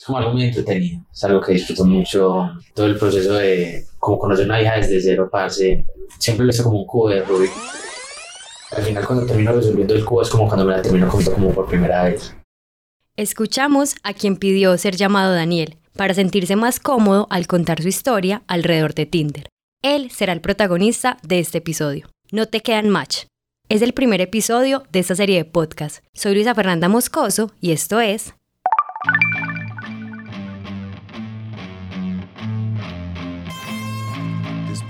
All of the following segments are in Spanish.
es como algo muy entretenido, es algo que disfruto mucho, todo el proceso de como conocer una hija desde cero, parce, siempre lo hice como un cubo de Rubik. Al final cuando termino resolviendo el cubo es como cuando me la termino comiendo como por primera vez. Escuchamos a quien pidió ser llamado Daniel para sentirse más cómodo al contar su historia alrededor de Tinder. Él será el protagonista de este episodio. No te quedan match. Es el primer episodio de esta serie de podcast. Soy Luisa Fernanda Moscoso y esto es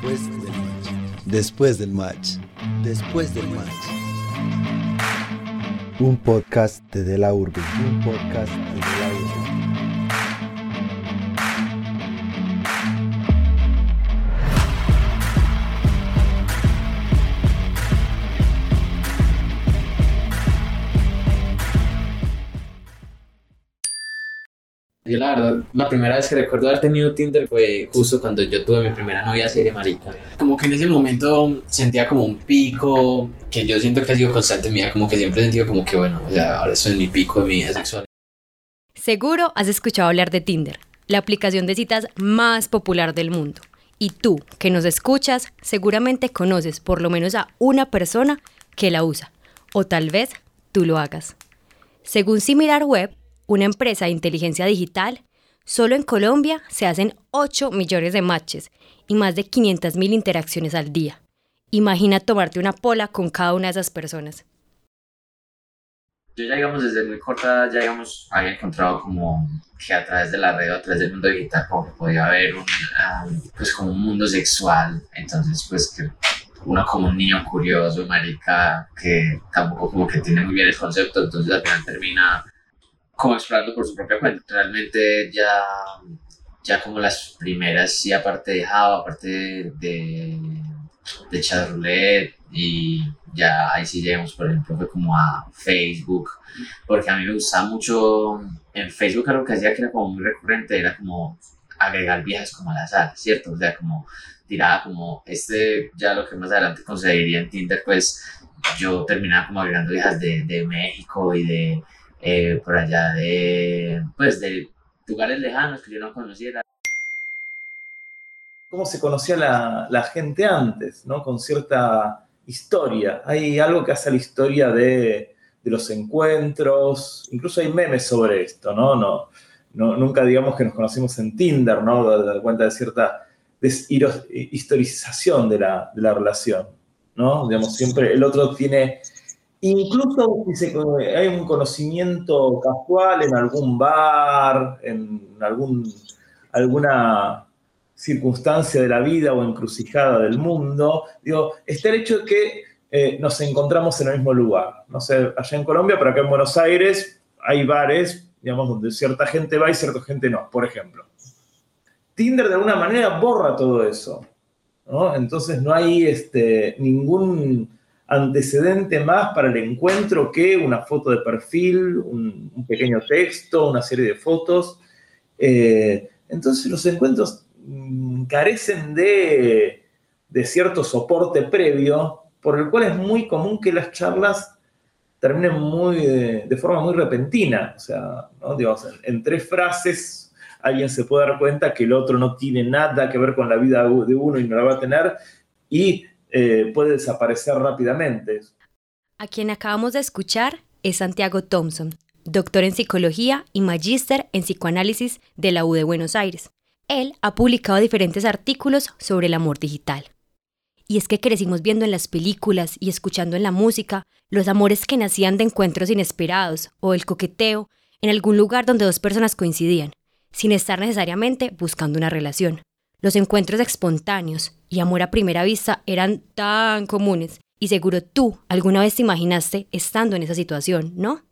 Después del match. Después del match. Después del match. Un podcast de De La Urbe. Un podcast de De La Urbe. Yo la verdad, la primera vez que recuerdo haber tenido Tinder fue justo cuando yo tuve mi primera novia serie marica. Como que en ese momento sentía como un pico que yo siento que ha sido constante en mi vida, como que siempre he sentido como que bueno, o sea, ahora estoy en mi pico de mi vida sexual. Seguro has escuchado hablar de Tinder, la aplicación de citas más popular del mundo. Y tú, que nos escuchas, seguramente conoces por lo menos a una persona que la usa. O tal vez tú lo hagas. Según Similar Web, una empresa de inteligencia digital, solo en Colombia se hacen 8 millones de matches y más de 500 mil interacciones al día. Imagina tomarte una pola con cada una de esas personas. Yo ya digamos desde muy corta, ya digamos, había encontrado como que a través de la red, a través del mundo digital, como que podía haber un, um, pues como un mundo sexual, entonces pues que uno como un niño curioso, marica, que tampoco como que tiene muy bien el concepto, entonces al final termina como explorando por su propia cuenta. Realmente ya, ya como las primeras, sí, aparte de Java, aparte de, de, de chat roulette y ya ahí sí llegamos, por ejemplo, fue como a Facebook, porque a mí me gustaba mucho, en Facebook algo que hacía que era como muy recurrente, era como agregar viejas como al azar, ¿cierto? O sea, como tiraba como este, ya lo que más adelante conseguiría en Tinder, pues yo terminaba como agregando viejas de, de México y de eh, por allá de, pues, de lugares lejanos que yo no conociera. cómo se conocía la, la gente antes, ¿no? Con cierta historia. Hay algo que hace la historia de, de los encuentros, incluso hay memes sobre esto, ¿no? no, no nunca digamos que nos conocimos en Tinder, ¿no? Da, da cuenta de cierta deshistorización de la, de la relación, ¿no? Digamos, siempre el otro tiene, incluso si se- hay un conocimiento casual en algún bar, en alguna circunstancia de la vida o encrucijada del mundo, digo, está el hecho de que eh, nos encontramos en el mismo lugar. No sé, allá en Colombia, pero acá en Buenos Aires hay bares, digamos, donde cierta gente va y cierta gente no, por ejemplo. Tinder de alguna manera borra todo eso. Entonces no hay este, ningún antecedente más para el encuentro que una foto de perfil, un, un pequeño texto, una serie de fotos. Eh, entonces los encuentros mm, carecen de, de cierto soporte previo, por el cual es muy común que las charlas terminen muy, de, de forma muy repentina. O sea, ¿no? Digamos, en, en tres frases alguien se puede dar cuenta que el otro no tiene nada que ver con la vida de uno y no la va a tener y eh, puede desaparecer rápidamente. A quien acabamos de escuchar es Santiago Thompson, doctor en psicología y magíster en psicoanálisis de la U de Buenos Aires. Él ha publicado diferentes artículos sobre el amor digital. Y es que crecimos viendo en las películas y escuchando en la música los amores que nacían de encuentros inesperados o el coqueteo en algún lugar donde dos personas coincidían, sin estar necesariamente buscando una relación. Los encuentros espontáneos y amor a primera vista eran tan comunes y seguro tú alguna vez te imaginaste estando en esa situación, ¿no?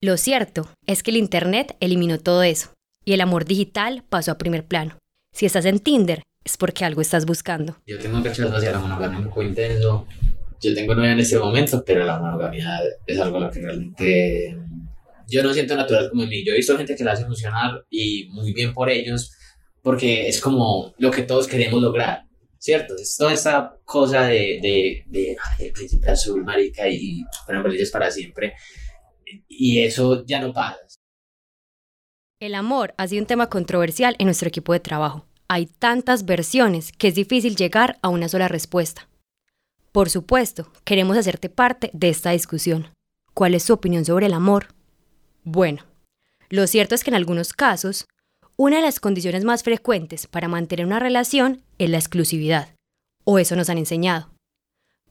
Lo cierto es que el Internet eliminó todo eso y el amor digital pasó a primer plano. Si estás en Tinder, es porque algo estás buscando. Yo tengo rechazo hacia la monogamia un poco intenso. Yo tengo novia en este momento, pero la monogamia es algo a lo que realmente yo no siento natural como en mí. Yo he visto gente que la hace funcionar y muy bien por ellos, porque es como lo que todos queremos lograr, ¿cierto? Es toda esta cosa de, de, de, el príncipe azul, marica, y fueron felices para siempre. Y eso ya no pasa. El amor ha sido un tema controversial en nuestro equipo de trabajo. Hay tantas versiones que es difícil llegar a una sola respuesta. Por supuesto, queremos hacerte parte de esta discusión. ¿Cuál es su opinión sobre el amor? Bueno, lo cierto es que en algunos casos, una de las condiciones más frecuentes para mantener una relación es la exclusividad, o eso nos han enseñado.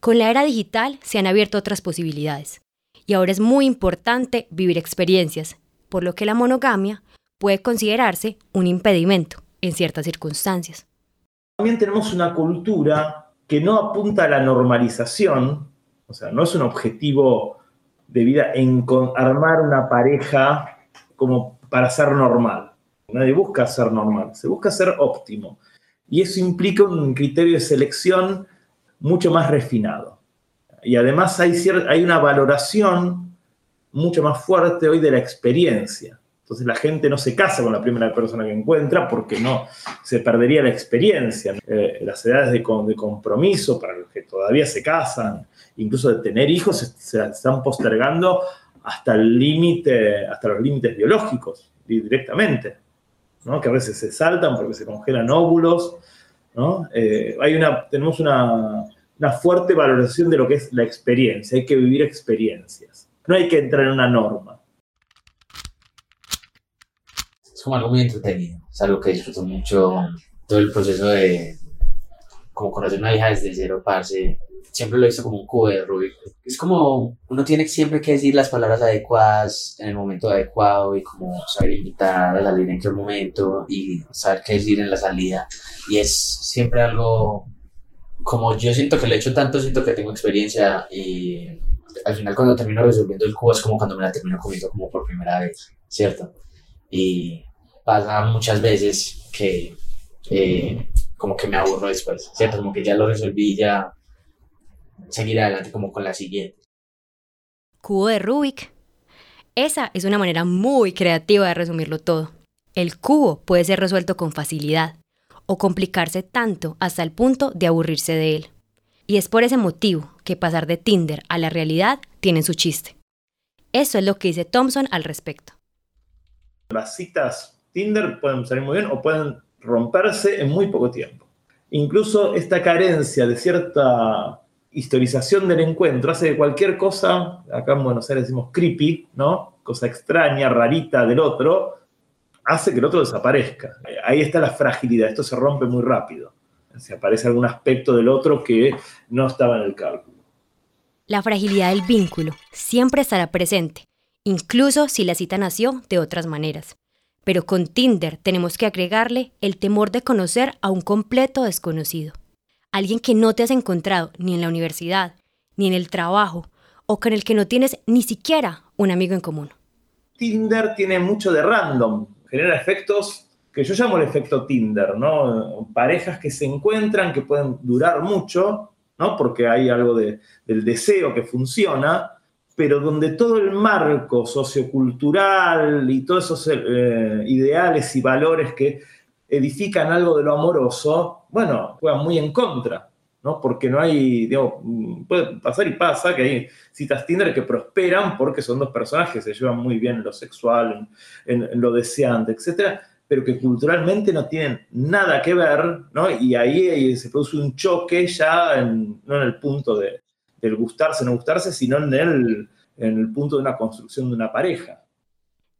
Con la era digital se han abierto otras posibilidades, y ahora es muy importante vivir experiencias, por lo que la monogamia puede considerarse un impedimento en ciertas circunstancias. También tenemos una cultura que no apunta a la normalización, o sea, no es un objetivo de vida en armar una pareja como para ser normal. Nadie busca ser normal, se busca ser óptimo. Y eso implica un criterio de selección mucho más refinado. Y además hay, hay una valoración mucho más fuerte hoy de la experiencia. Entonces la gente no se casa con la primera persona que encuentra porque no se perdería la experiencia. Eh, las edades de, de, compromiso para los que todavía se casan, incluso de tener hijos, se, están postergando hasta el límite, hasta los límites biológicos directamente, que a veces se saltan porque se congelan óvulos. ¿no? Eh, hay una, tenemos una, una fuerte valorización de lo que es la experiencia, hay que vivir experiencias, no hay que entrar en una norma como algo muy entretenido. Es algo que disfruto mucho. Todo el proceso de como conocer una hija desde cero, parce. Siempre lo visto como un cubo de Rubik. Es como uno tiene siempre que decir las palabras adecuadas en el momento adecuado y como saber invitar a salir en qué momento y saber qué decir en la salida. Y es siempre algo como yo siento que lo he hecho tanto, siento que tengo experiencia y al final cuando termino resolviendo el cubo es como cuando me la termino comiendo como por primera vez, ¿cierto? Y pasa muchas veces que eh, como que me aburro después, ¿cierto? Como que ya lo resolví, ya seguir adelante como con la siguiente. Cubo de Rubik. Esa es una manera muy creativa de resumirlo todo. El cubo puede ser resuelto con facilidad o complicarse tanto hasta el punto de aburrirse de él. Y es por ese motivo que pasar de Tinder a la realidad tiene su chiste. Eso es lo que dice Thompson al respecto. Las citas Tinder pueden salir muy bien o pueden romperse en muy poco tiempo. Incluso esta carencia de cierta historización del encuentro hace que cualquier cosa, acá en Buenos Aires decimos creepy, ¿no? Cosa extraña, rarita del otro, hace que el otro desaparezca. Ahí está la fragilidad, esto se rompe muy rápido. Si aparece algún aspecto del otro que no estaba en el cálculo. La fragilidad del vínculo siempre estará presente, incluso si la cita nació de otras maneras. Pero con Tinder tenemos que agregarle el temor de conocer a un completo desconocido. Alguien que no te has encontrado ni en la universidad, ni en el trabajo, o con el que no tienes ni siquiera un amigo en común. Tinder tiene mucho de random, genera efectos que yo llamo el efecto Tinder, ¿no? Parejas que se encuentran, que pueden durar mucho, ¿no? Porque hay algo del deseo que funciona, pero donde todo el marco sociocultural y todos esos eh, ideales y valores que edifican algo de lo amoroso, bueno, juegan muy en contra, ¿no? Porque no hay, digamos, puede pasar y pasa que hay citas Tinder que prosperan porque son dos personas que se llevan muy bien en lo sexual, en, lo deseante, etcétera, pero que culturalmente no tienen nada que ver, ¿no? Y ahí, se produce un choque ya, no en el punto de, del gustarse, no gustarse, sino en el, en el punto de una construcción de una pareja.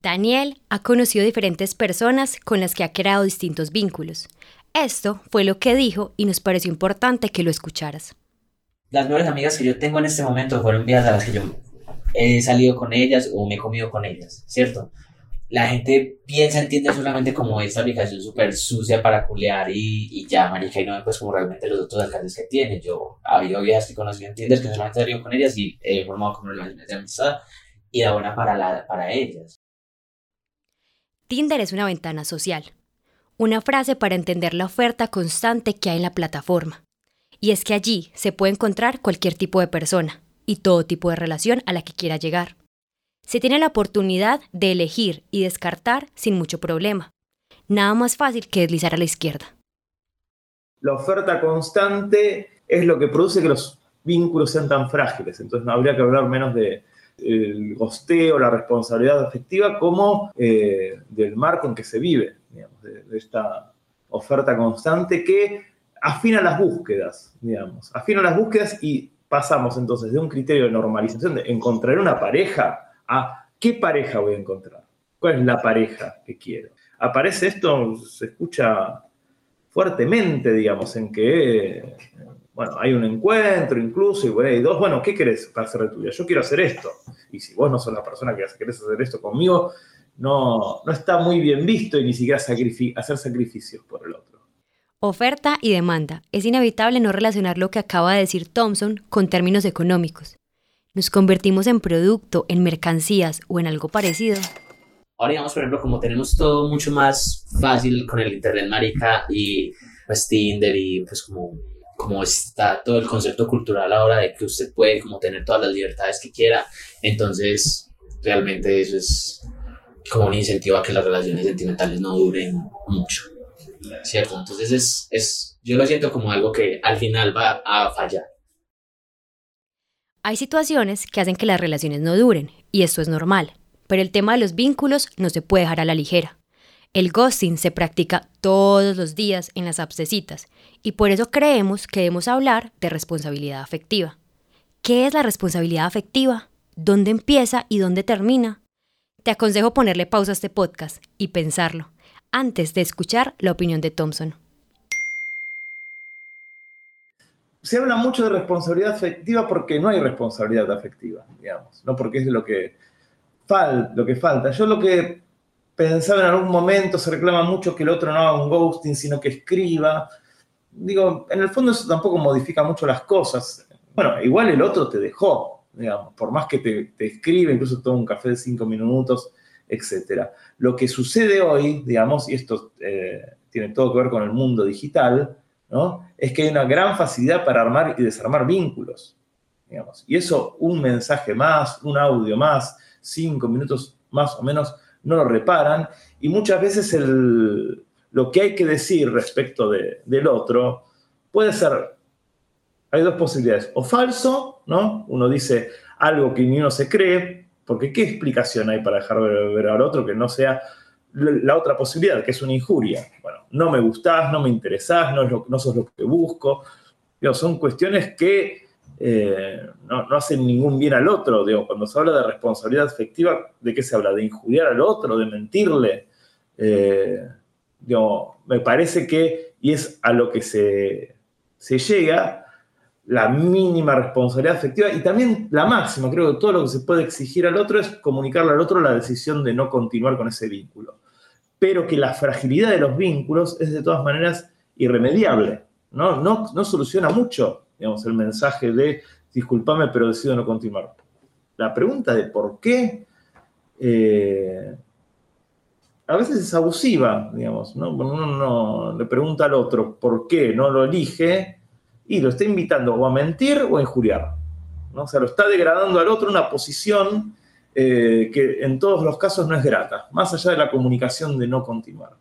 Daniel ha conocido diferentes personas con las que ha creado distintos vínculos. Esto fue lo que dijo y nos pareció importante que lo escucharas. Las mejores amigas que yo tengo en este momento fueron vías a las que yo he salido con ellas o me he comido con ellas, ¿cierto? la gente piensa en Tinder solamente como esta aplicación súper sucia para culear y, y, ya, marica, y no pues como realmente los otros alcances que tiene. Yo ha habido viejas que conocí en Tinder que solamente salido con ellas y he formado como relaciones de amistad y da buena para, la, para ellas. Tinder es una ventana social, una frase para entender la oferta constante que hay en la plataforma. Y es que allí se puede encontrar cualquier tipo de persona y todo tipo de relación a la que quiera llegar. Se tiene la oportunidad de elegir y descartar sin mucho problema. Nada más fácil que deslizar a la izquierda. La oferta constante es lo que produce que los vínculos sean tan frágiles. Entonces no habría que hablar menos de, el gosteo, la responsabilidad afectiva como eh, del marco en que se vive, de, esta oferta constante que afina las búsquedas, digamos, afina las búsquedas y pasamos entonces de un criterio de normalización de encontrar una pareja a qué pareja voy a encontrar, cuál es la pareja que quiero. Aparece esto, se escucha fuertemente, digamos, en que bueno, hay un encuentro incluso, y bueno, hay dos, bueno, ¿qué querés para hacer de tu vida? Yo quiero hacer esto. Y si vos no sos la persona que querés hacer esto conmigo, no, no está muy bien visto y ni siquiera hacer sacrificios por el otro. Oferta y demanda. Es inevitable no relacionar lo que acaba de decir Thompson con términos económicos. Nos convertimos en producto, en mercancías o en algo parecido. Ahora digamos, por ejemplo, como tenemos todo mucho más fácil con el internet marica y pues Tinder y pues como como está todo el concepto cultural ahora de que usted puede como tener todas las libertades que quiera, entonces realmente eso es como un incentivo a que las relaciones sentimentales no duren mucho, ¿cierto? Entonces es, es yo lo siento como algo que al final va a fallar. Hay situaciones que hacen que las relaciones no duren, y esto es normal, pero el tema de los vínculos no se puede dejar a la ligera. El ghosting se practica todos los días en las abscesitas y por eso creemos que debemos hablar de responsabilidad afectiva. ¿Qué es la responsabilidad afectiva? ¿Dónde empieza y dónde termina? Te aconsejo ponerle pausa a este podcast y pensarlo antes de escuchar la opinión de Thompson. Se habla mucho de responsabilidad afectiva porque no hay responsabilidad afectiva, digamos, no porque es lo que, lo que falta. Yo lo que pensaba en algún momento, se reclama mucho que el otro no haga un ghosting, sino que escriba. Digo, en el fondo eso tampoco modifica mucho las cosas. Bueno, igual el otro te dejó, por más que te, escribe, incluso toma un café de cinco minutos, etc. Lo que sucede hoy, digamos, y esto eh, tiene todo que ver con el mundo digital, ¿no? es que hay una gran facilidad para armar y desarmar vínculos. Digamos. Y eso, un mensaje más, un audio más, cinco minutos más o menos, no lo reparan y muchas veces el, lo que hay que decir respecto del otro puede ser, hay dos posibilidades, o falso, ¿no? Uno dice algo que ni uno se cree, porque ¿qué explicación hay para dejar de ver al otro que no sea la otra posibilidad, que es una injuria? Bueno, no me gustás, no me interesás, no, es no sos lo que busco. son cuestiones que eh, no, hacen ningún bien al otro. Digo, cuando se habla de responsabilidad afectiva, ¿de qué se habla? ¿De injuriar al otro? ¿De mentirle? Eh, me parece que, y es a lo que se llega, la mínima responsabilidad afectiva y también la máxima. Creo que todo lo que se puede exigir al otro es comunicarle al otro la decisión de no continuar con ese vínculo. Pero que la fragilidad de los vínculos es de todas maneras irremediable. No, no, no soluciona mucho digamos, el mensaje de disculpame, pero decido no continuar. La pregunta de por qué eh, a veces es abusiva, digamos, ¿no? Uno no le pregunta al otro por qué no lo elige y lo está invitando o a mentir o a injuriar. ¿no? O sea, lo está degradando al otro una posición eh, que en todos los casos no es grata, más allá de la comunicación de no continuar.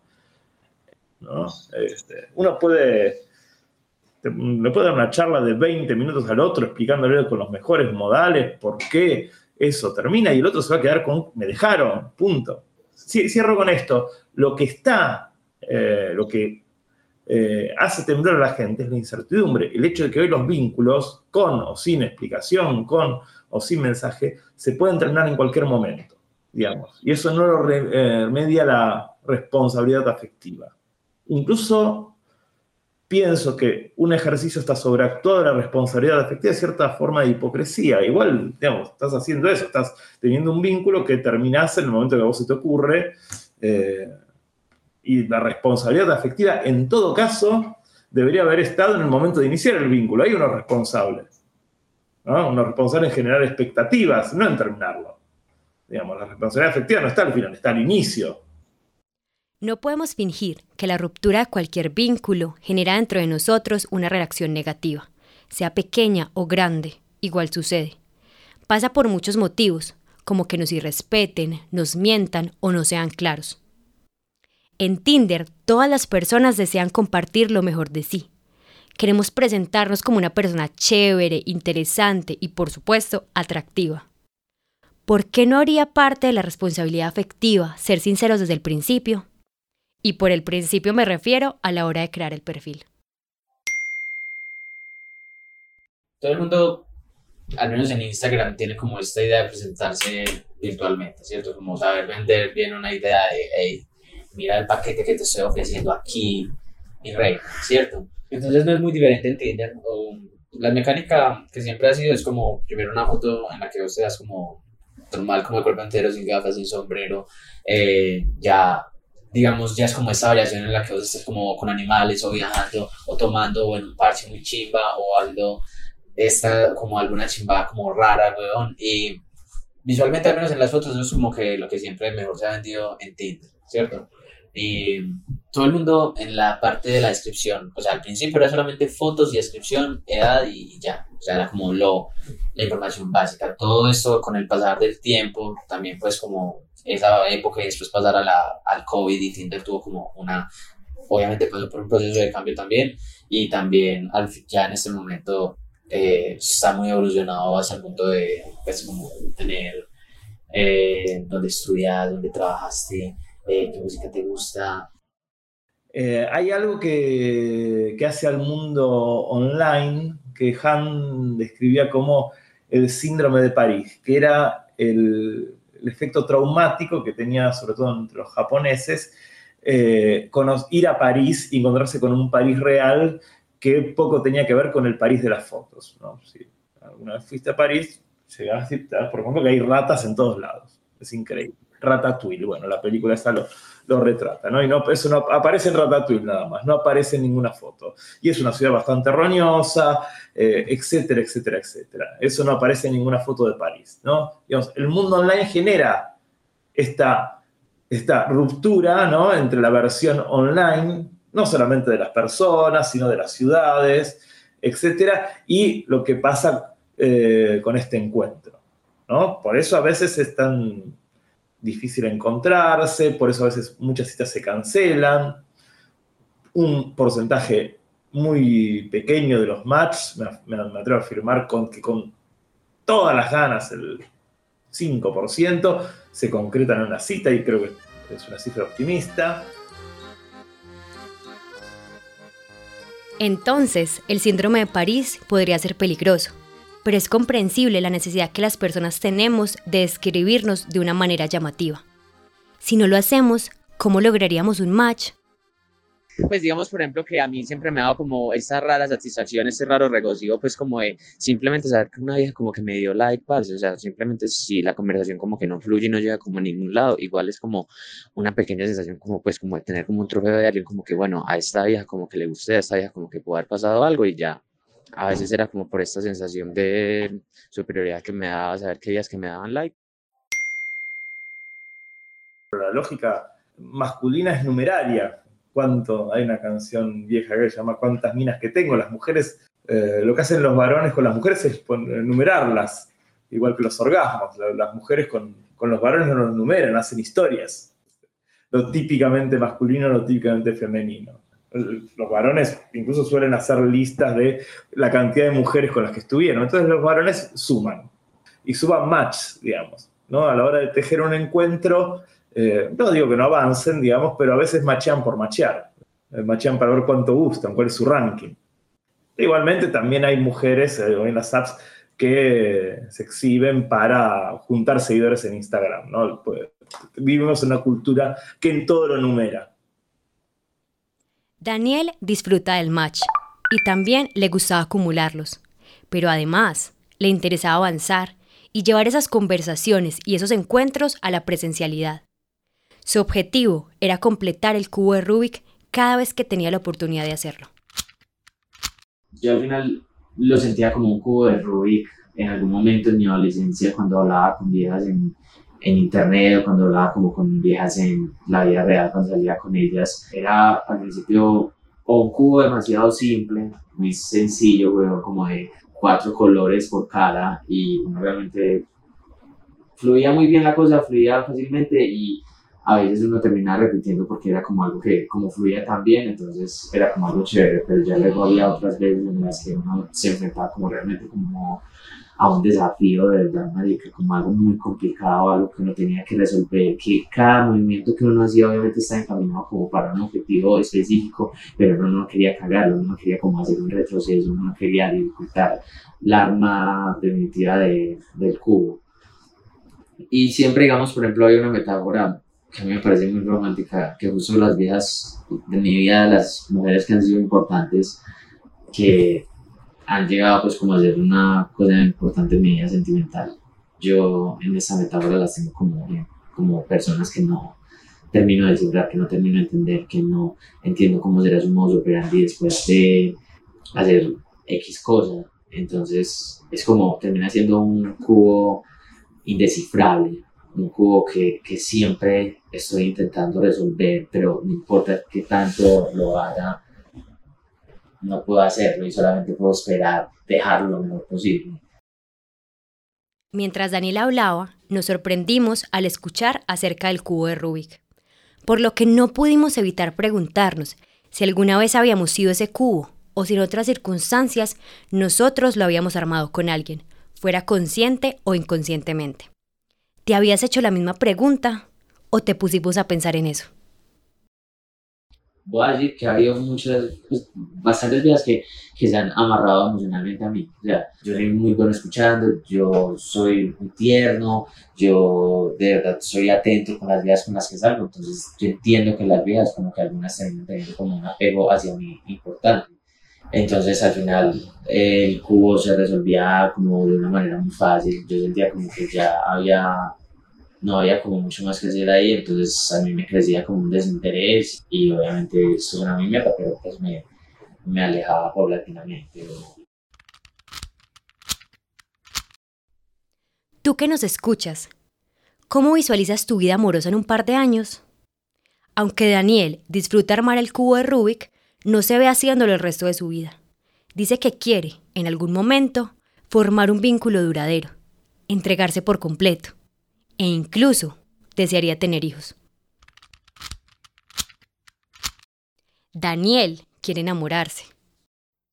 ¿no? Este, uno puede le puede dar una charla de 20 minutos al otro explicándole con los mejores modales por qué eso termina y el otro se va a quedar con, me dejaron, punto. Cierro con esto, lo que está, eh, lo que eh, hace temblar a la gente es la incertidumbre, el hecho de que hoy los vínculos, con o sin explicación, con o sin mensaje, se pueden terminar en cualquier momento, digamos, y eso no lo remedia la responsabilidad afectiva. Incluso pienso que un ejercicio está sobreactuado de la responsabilidad afectiva de cierta forma de hipocresía. Igual, digamos, estás haciendo eso, estás teniendo un vínculo que terminás en el momento que a vos se te ocurre. Eh, y la responsabilidad afectiva, en todo caso, debería haber estado en el momento de iniciar el vínculo. Hay unos responsables. ¿no? Unos responsables en generar expectativas, no en terminarlo. Digamos, la responsabilidad afectiva no está al final, está al inicio. No podemos fingir que la ruptura de cualquier vínculo genera dentro de nosotros una reacción negativa, sea pequeña o grande, igual sucede. Pasa por muchos motivos, como que nos irrespeten, nos mientan o no sean claros. En Tinder, todas las personas desean compartir lo mejor de sí. Queremos presentarnos como una persona chévere, interesante y, por supuesto, atractiva. ¿por qué no haría parte de la responsabilidad afectiva ser sinceros desde el principio? Y por el principio me refiero a la hora de crear el perfil. Todo el mundo, al menos en Instagram, tiene como esta idea de presentarse virtualmente, ¿cierto? Como saber vender bien una idea de, mira el paquete que te estoy ofreciendo aquí, mi rey, ¿cierto? Entonces no es muy diferente en Tinder. la mecánica que siempre ha sido es como primero una foto en la que vos te das como normal, como el cuerpo entero, sin gafas, sin sombrero, eh, ya digamos, ya es como esa variación en la que vos estás como con animales o viajando o tomando o en un parche muy chimba o algo, esta como alguna chimba como rara, weón, y visualmente al menos en las fotos es como que lo que siempre mejor se ha vendido en Tinder, ¿cierto? Y todo el mundo en la parte de la descripción, o sea, al principio era solamente fotos y descripción, edad y ya, o sea, era como lo, la información básica. Todo esto con el pasar del tiempo, también pues como esa época y después pasar a la, al COVID y Tinder tuvo como una, obviamente pasó por un proceso de cambio también. Y también al, ya en este momento eh, está muy evolucionado hacia el punto de pues como tener eh, donde estudias, donde trabajaste, eh, qué música te gusta. Eh, hay algo que, que, hace al mundo online que Han describía como el síndrome de París, que era el, efecto traumático que tenía sobre todo entre los japoneses, eh, ir a París y encontrarse con un París real que poco tenía que ver con el París de las fotos. ¿no? Si alguna vez fuiste a París, llegás a decir, por ejemplo, que hay ratas en todos lados. Es increíble. Ratatouille. Bueno, la película esa lo, lo retrata, ¿no? Y no, eso no aparece en Ratatouille nada más, no aparece en ninguna foto. Y es una ciudad bastante roñosa, eh, etcétera, etcétera, etcétera. Eso no aparece en ninguna foto de París, ¿no? Digamos, el mundo online genera esta, esta ruptura, ¿no? Entre la versión online, no solamente de las personas, sino de las ciudades, etcétera, y lo que pasa eh, con este encuentro, ¿no? Por eso a veces es tan difícil encontrarse, por eso a veces muchas citas se cancelan. Un porcentaje muy pequeño de los matches, me, atrevo a afirmar con, que con todas las ganas, el 5%, se concretan en una cita y creo que es una cifra optimista. Entonces, el síndrome de París podría ser peligroso pero es comprensible la necesidad que las personas tenemos de describirnos de una manera llamativa. Si no lo hacemos, ¿cómo lograríamos un match? Pues digamos, por ejemplo, que a mí siempre me ha dado como esa rara satisfacción, ese raro regocijo, pues como de simplemente saber que una vieja como que me dio like, parce, o sea, simplemente si la conversación como que no fluye y no llega como a ningún lado, igual es como una pequeña sensación como pues como de tener como un trofeo de alguien, como que bueno, a esta vieja como que le guste, a esta vieja como que puede haber pasado algo y ya, a veces era como por esta sensación de superioridad que me daba saber que ellas que me daban like. La lógica masculina es numeraria. ¿Cuánto? Hay una canción vieja que se llama ¿Cuántas minas que tengo? Las mujeres, eh, lo que hacen los varones con las mujeres es numerarlas, igual que los orgasmos. Las mujeres con, con los varones no los numeran, hacen historias. Lo típicamente masculino, lo típicamente femenino los varones incluso suelen hacer listas de la cantidad de mujeres con las que estuvieron. Entonces los varones suman y suman match, digamos, ¿no? A la hora de tejer un encuentro, eh, no digo que no avancen, digamos, pero a veces machean por machear. Eh, machean para ver cuánto gustan, cuál es su ranking. Igualmente también hay mujeres eh, en las apps que se exhiben para juntar seguidores en Instagram, ¿no? Pues, vivimos en una cultura que en todo lo numera Daniel disfruta del match y también le gustaba acumularlos, pero además le interesaba avanzar y llevar esas conversaciones y esos encuentros a la presencialidad. Su objetivo era completar el cubo de Rubik cada vez que tenía la oportunidad de hacerlo. Yo al final lo sentía como un cubo de Rubik en algún momento en mi adolescencia cuando hablaba con viejas en, en internet o cuando hablaba como con viejas en la vida real, cuando salía con ellas, era al principio un cubo demasiado simple, muy sencillo, como de cuatro colores por cada y realmente fluía muy bien la cosa, fluía fácilmente y a veces uno terminaba repitiendo porque era como algo que como fluía tan bien, entonces era como algo chévere, pero ya luego había otras veces en las que uno se enfrentaba como realmente como a un desafío de verdad, que como algo muy complicado, algo que uno tenía que resolver, que cada movimiento que uno hacía obviamente estaba encaminado como para un objetivo específico, pero uno no quería cagarlo, uno no quería como hacer un retroceso, uno no quería dificultar la arma definitiva de, del cubo. Y siempre, digamos, por ejemplo, hay una metáfora que a mí me parece muy romántica, que justo las vidas de mi vida, las mujeres que han sido importantes, que han llegado pues como a ser una cosa importante en mi vida sentimental. Yo en esa metáfora las tengo como, como personas que no termino de descifrar, que no termino de entender, que no entiendo cómo será su modo operandi después de hacer X cosa. Entonces es como termina siendo un cubo indescifrable, un cubo que, que siempre estoy intentando resolver, pero no importa qué tanto lo haga, no puedo hacerlo y solamente puedo esperar dejarlo lo mejor posible. Mientras Daniel hablaba, nos sorprendimos al escuchar acerca del cubo de Rubik, por lo que no pudimos evitar preguntarnos si alguna vez habíamos sido ese cubo o si en otras circunstancias nosotros lo habíamos armado con alguien, fuera consciente o inconscientemente. ¿Te habías hecho la misma pregunta o te pusimos a pensar en eso? Voy a decir que ha habido muchas, pues, bastantes vidas que, que, se han amarrado emocionalmente a mí. O sea, yo soy muy bueno escuchando, yo soy muy tierno, yo de verdad soy atento con las vidas con las que salgo, entonces yo entiendo que las vidas como que algunas terminan teniendo como un apego hacia mí importante. Entonces al final el cubo se resolvía como de una manera muy fácil, yo sentía como que ya había no había como mucho más que hacer ahí, entonces a mí me crecía como un desinterés y obviamente eso suena a mi mierda, pero pues me, me alejaba paulatinamente. Tú que nos escuchas, ¿cómo visualizas tu vida amorosa en un par de años? Aunque Daniel disfruta armar el cubo de Rubik, no se ve haciéndolo el resto de su vida. Dice que quiere, en algún momento, formar un vínculo duradero, entregarse por completo e incluso desearía tener hijos. Daniel quiere enamorarse.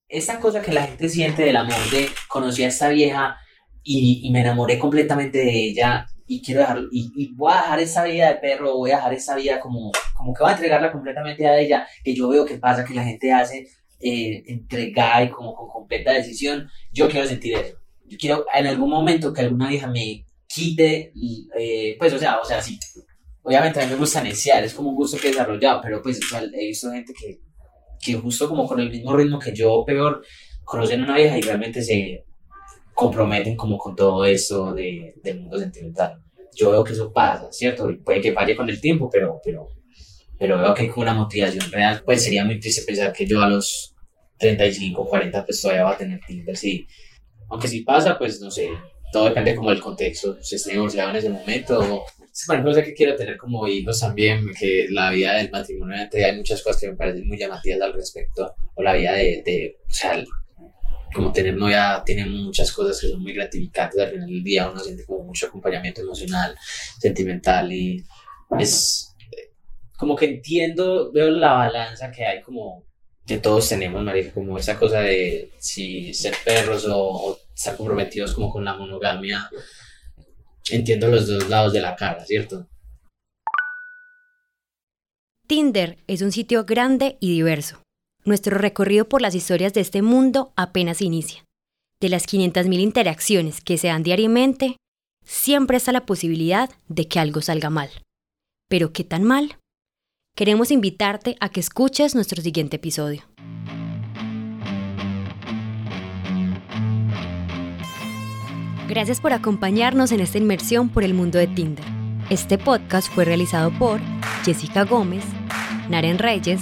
Esta cosa que la gente siente del amor de conocí a esta vieja y, me enamoré completamente de ella y quiero dejarlo, y, voy a dejar esa vida de perro, voy a dejar esa vida como, como que voy a entregarla completamente a ella, que yo veo que pasa, que la gente hace eh, entregada y como con completa decisión, yo quiero sentir eso. Yo quiero en algún momento que alguna vieja me, quite, eh, pues, o sea, o sea, sí, obviamente a mí me gusta neciar, es como un gusto que he desarrollado, pero pues he visto gente que, que justo como con el mismo ritmo que yo, peor, conocen a una vieja y realmente se comprometen como con todo esto de, del mundo sentimental. Yo veo que eso pasa, ¿cierto? Y puede que falle con el tiempo, pero, pero, pero veo que con una motivación real, pues sería muy triste pensar que yo a los 35, 40, pues todavía va a tener Tinder, sí. Aunque si pasa, pues no sé, todo depende como del contexto, si estoy divorciado en ese momento. Bueno, no sé que quiero tener como hijos también, que la vida del matrimonio, hay muchas cosas que me parecen muy llamativas al respecto, o la vida de, de o sea, como tener novia tiene muchas cosas que son muy gratificantes al final del día, uno siente como mucho acompañamiento emocional, sentimental y es como que entiendo, veo la balanza que hay como que todos tenemos, María, como esa cosa de si ser perros o estar comprometidos como con la monogamia, entiendo los dos lados de la cara, ¿cierto? Tinder es un sitio grande y diverso. Nuestro recorrido por las historias de este mundo apenas inicia. De las 500.000 interacciones que se dan diariamente, siempre está la posibilidad de que algo salga mal. Pero ¿qué tan mal? Queremos invitarte a que escuches nuestro siguiente episodio. Gracias por acompañarnos en esta inmersión por el mundo de Tinder. Este podcast fue realizado por Jessica Gómez, Naren Reyes,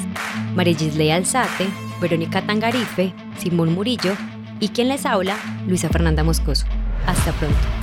María Gisley Alzate, Verónica Tangarife, Simón Murillo y quien les habla, Luisa Fernanda Moscoso. Hasta pronto.